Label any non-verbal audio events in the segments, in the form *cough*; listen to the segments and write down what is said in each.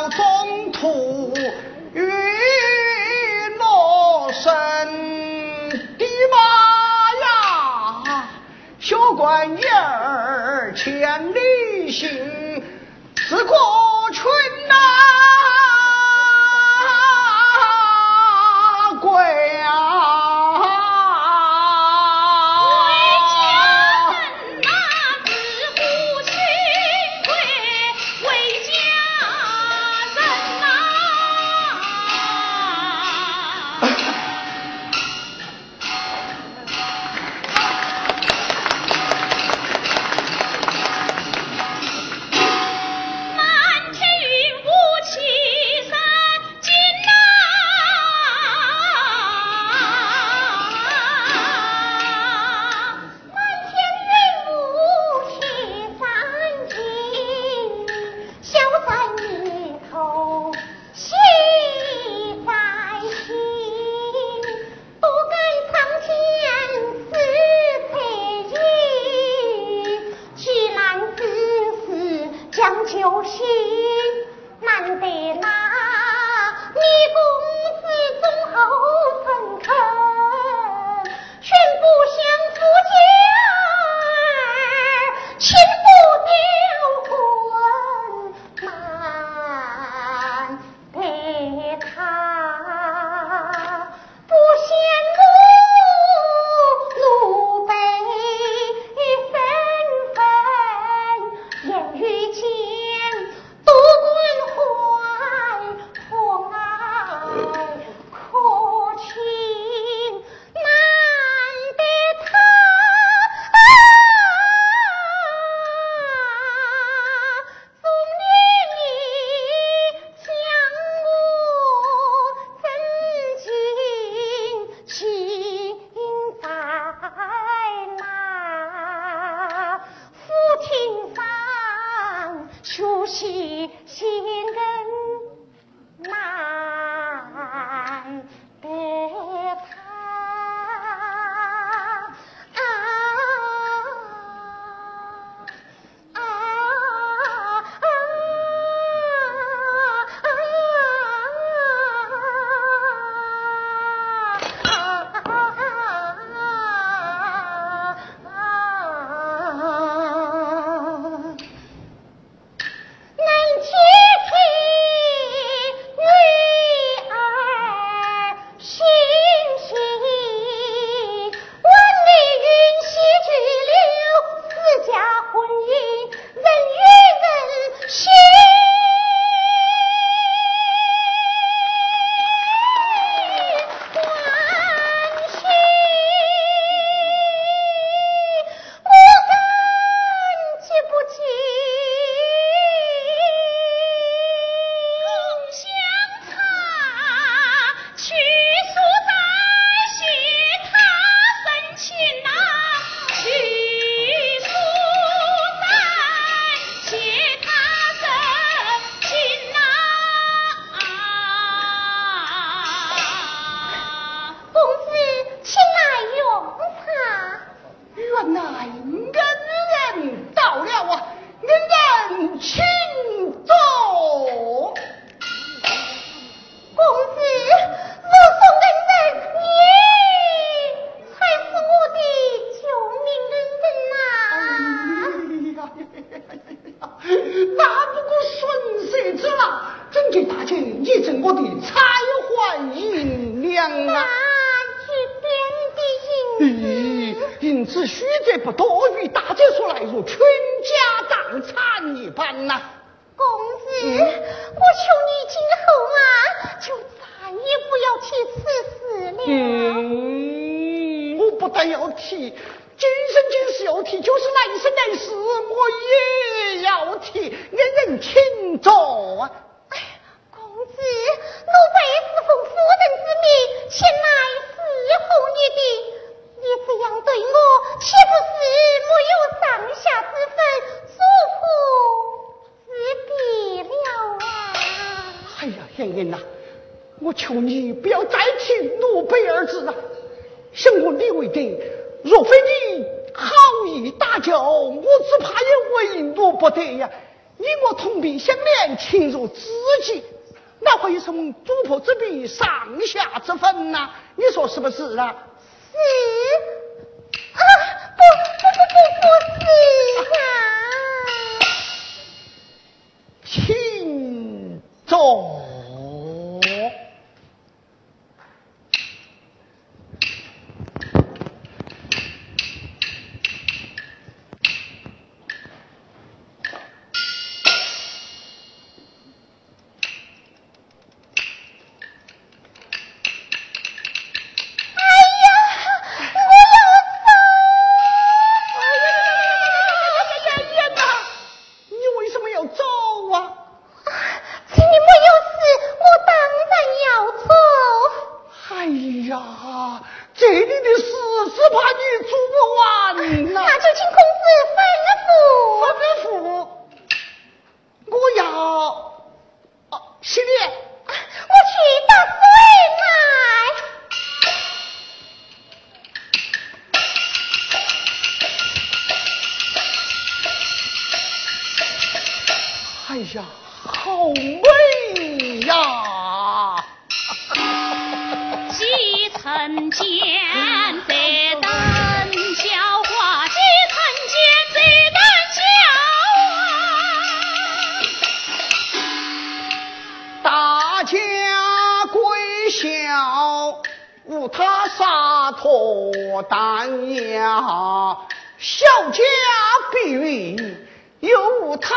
不料还要提，今生今世要提，就是来生来世我也要提，恩人请坐啊。公子，奴婢是奉夫人之命前来伺候你的，你这样对我，岂不是没有上下之分？祖父。自闭了啊。哎呀，燕人呐，我求你不要再提奴婢二字了。想我李卫定，若非你好意搭救，我只怕也为奴不得呀。你我同病相怜，情如知己，那会有什么？主仆之别，上下之分呐。你说是不是啊？是。啊，不不不不不，是。请坐。哎呀好美呀 *laughs* 几曾见这等笑话几曾见这等笑话大家闺秀无他洒脱淡雅小家碧玉有他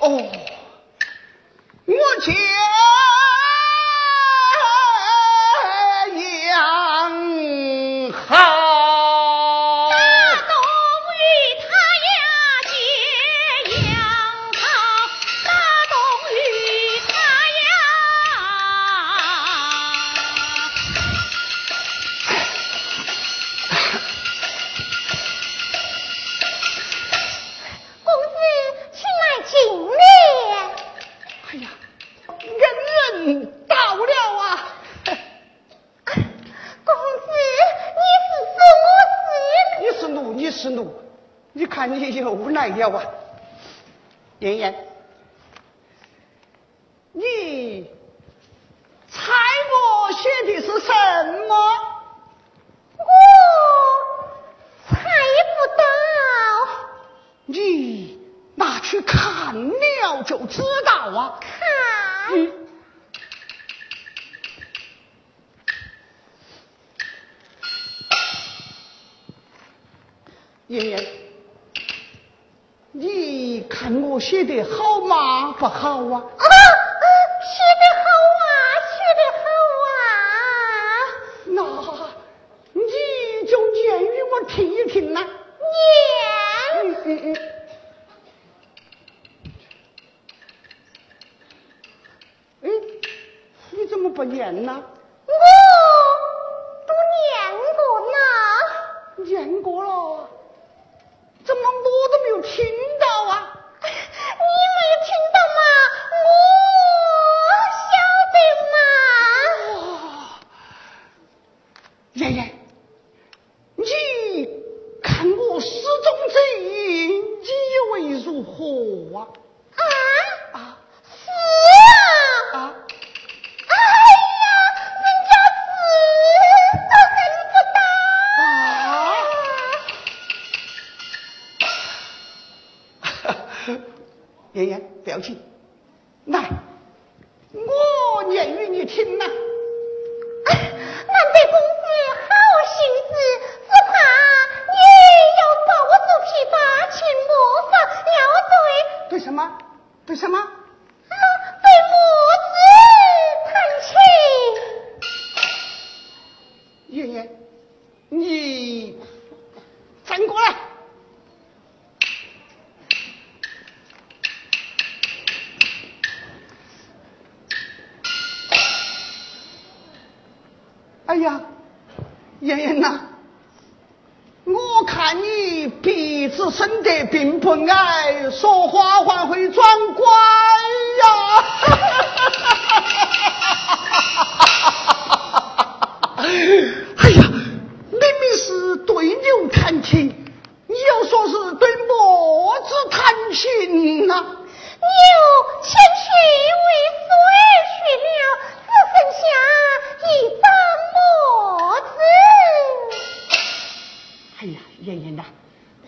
哦我抢十六，你看你又来了啊，燕燕，你猜我写的是什么？我猜不到，你拿去看了就知道啊。看。嗯。妍妍。你看我写的好吗？不好啊！啊，写的好啊，写的好啊！那你就念与我听一听呐。念。嗯嗯嗯。哎，你怎么不念呢？我都念过呢。念过了。怎么我都没有听到啊？你没有听到吗？我晓得嘛。爷爷，你看我失踪这一你以为如何啊？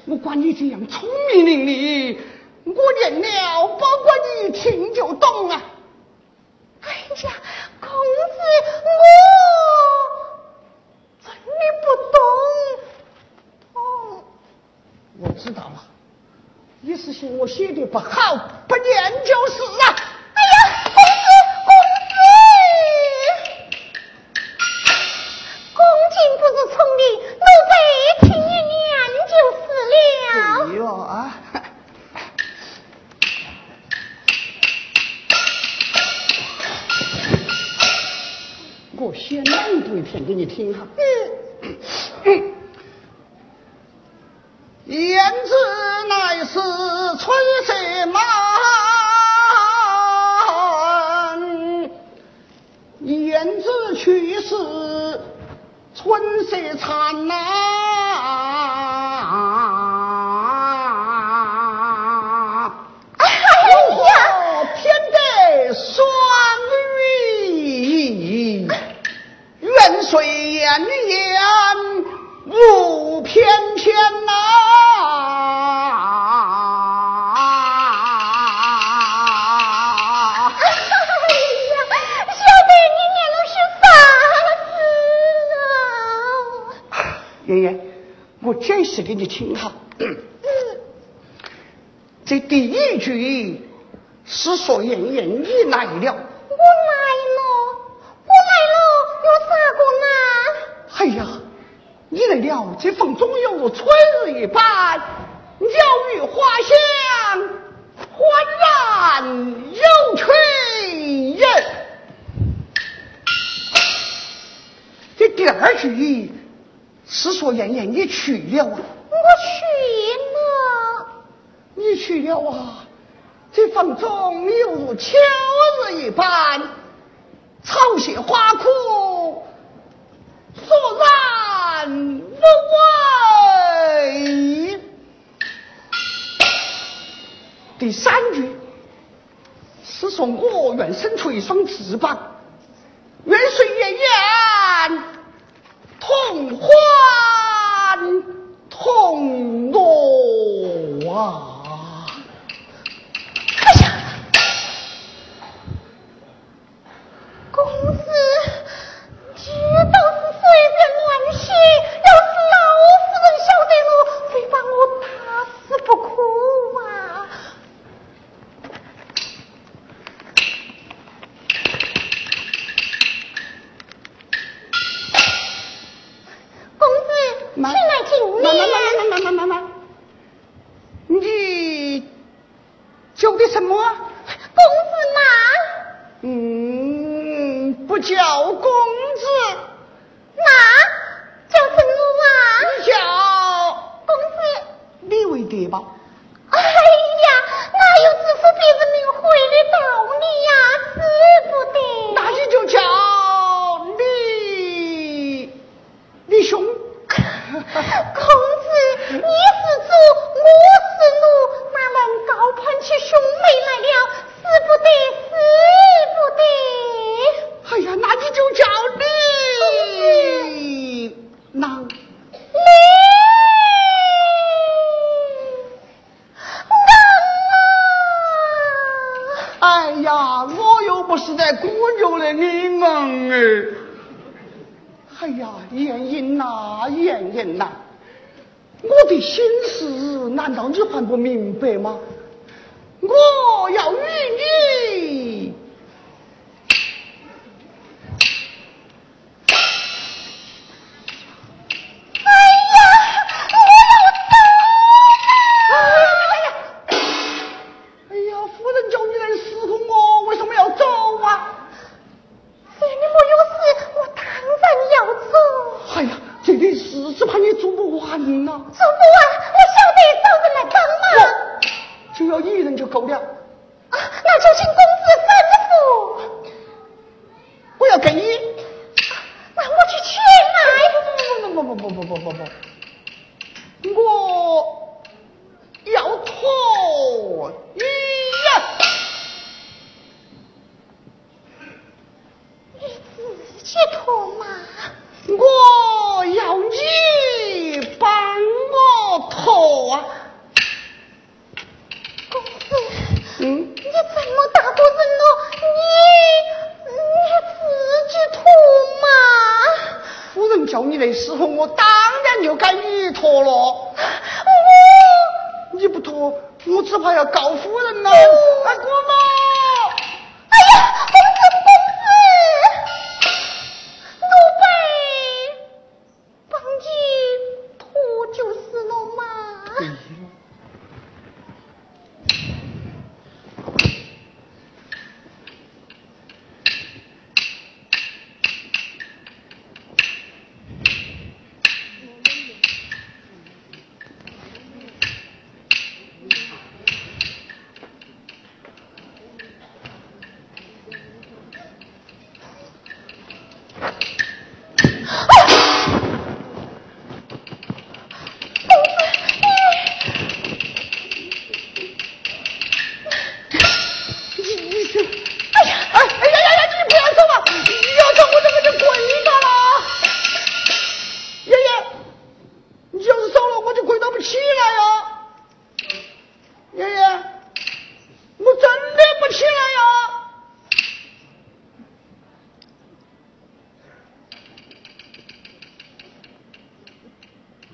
我管你这样聪明伶俐，我念了，包括你一听就懂啊。哎呀，公子，我真的不懂。哦，我知道了，你是嫌我写的不好，不念就是了。给你听哈。嗯，燕子乃是春色满，燕子去世春色灿烂、释给你听哈。*clears throat* 这第一句是说妍妍你来了，我来了，我来了，有啥个呢？哎呀，你来了，这风中有春日一般，鸟语花香，焕然有趣人。这第二句是说妍妍你去了啊。我去了，你去了。啊！这房中犹如秋日一般，草谢花枯，索然无味。第三句是说我愿伸出一双翅膀，愿随燕燕同欢同乐啊！哎呀，公子，这倒是随便乱写，要是老夫人晓得了，非把我打死不可啊！公子，请慢来请慢慢念。慢慢慢慢慢，你叫的什么啊？公子嘛，嗯，不叫公子，那叫什么啊？你叫公子。李为德吧？哎呀，哪有支付别人名讳的道理呀？指不得。那你就叫李李兄。公子，你是主，我是奴，哪能高攀起兄妹来了？使不得，使不得。哎呀，那你就叫李郎。哎呀，我又不是在鼓牛的你们哎！哎呀，燕燕呐，燕燕呐，我的心事难道你还不明白吗？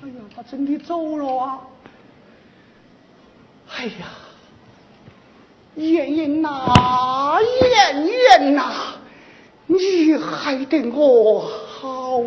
哎呀，他真的走了啊！哎呀，燕燕呐，燕燕呐，你害得我好。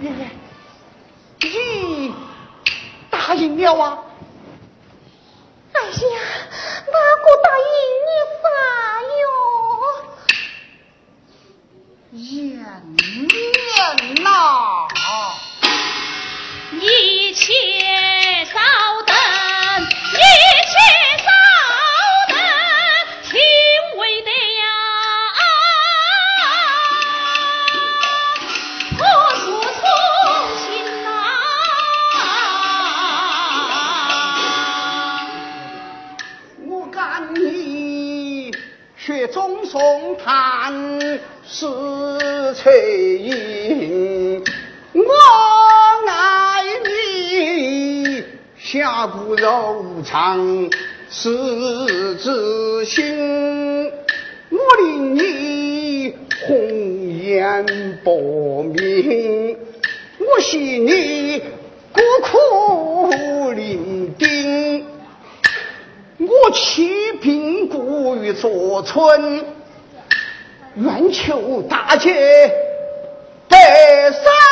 爷爷你答应了啊。哎呀哪个答应你撒哟。娘娘呐一切背影，我爱你；侠骨柔肠，赤子心。我令你红颜薄命，我惜你孤苦伶仃，我弃病故于左村。愿求大姐得善。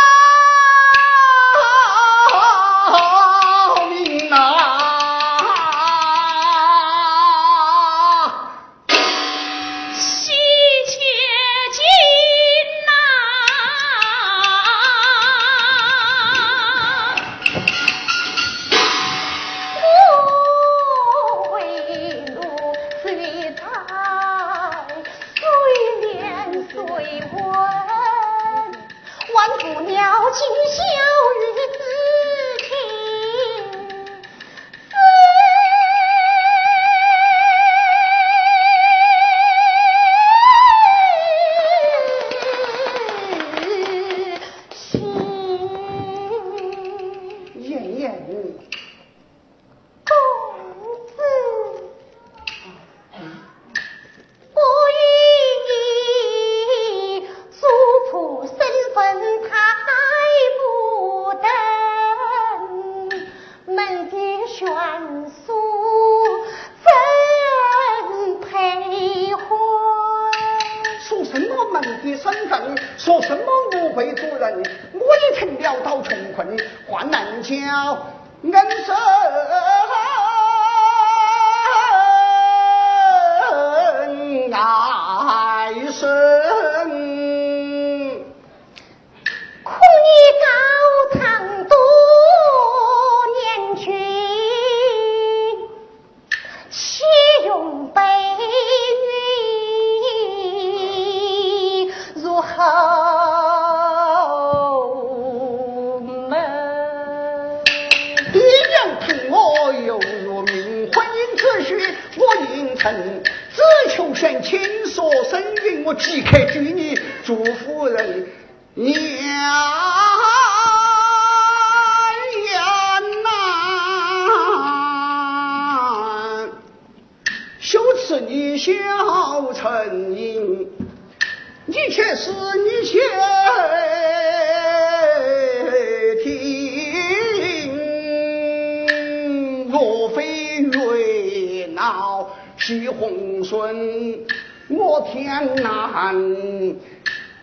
难，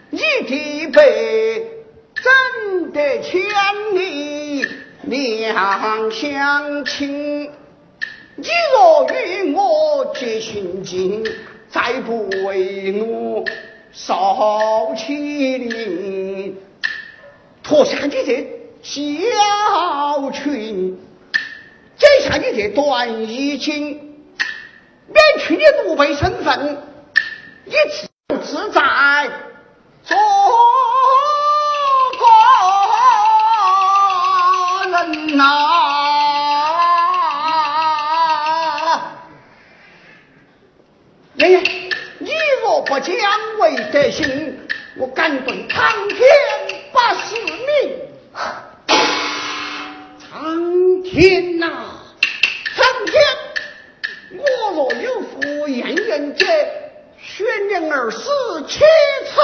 你的辈怎得千里两相亲？你若与我结亲近，再不为我少欺凌，脱下你这小裙，摘下你这短衣襟，免去你奴婢身份。一自自在做个人呐！爷爷，你若不将为德行，我敢对苍天不是命！苍天呐，苍天！我若有负燕人者。婴儿死，岂此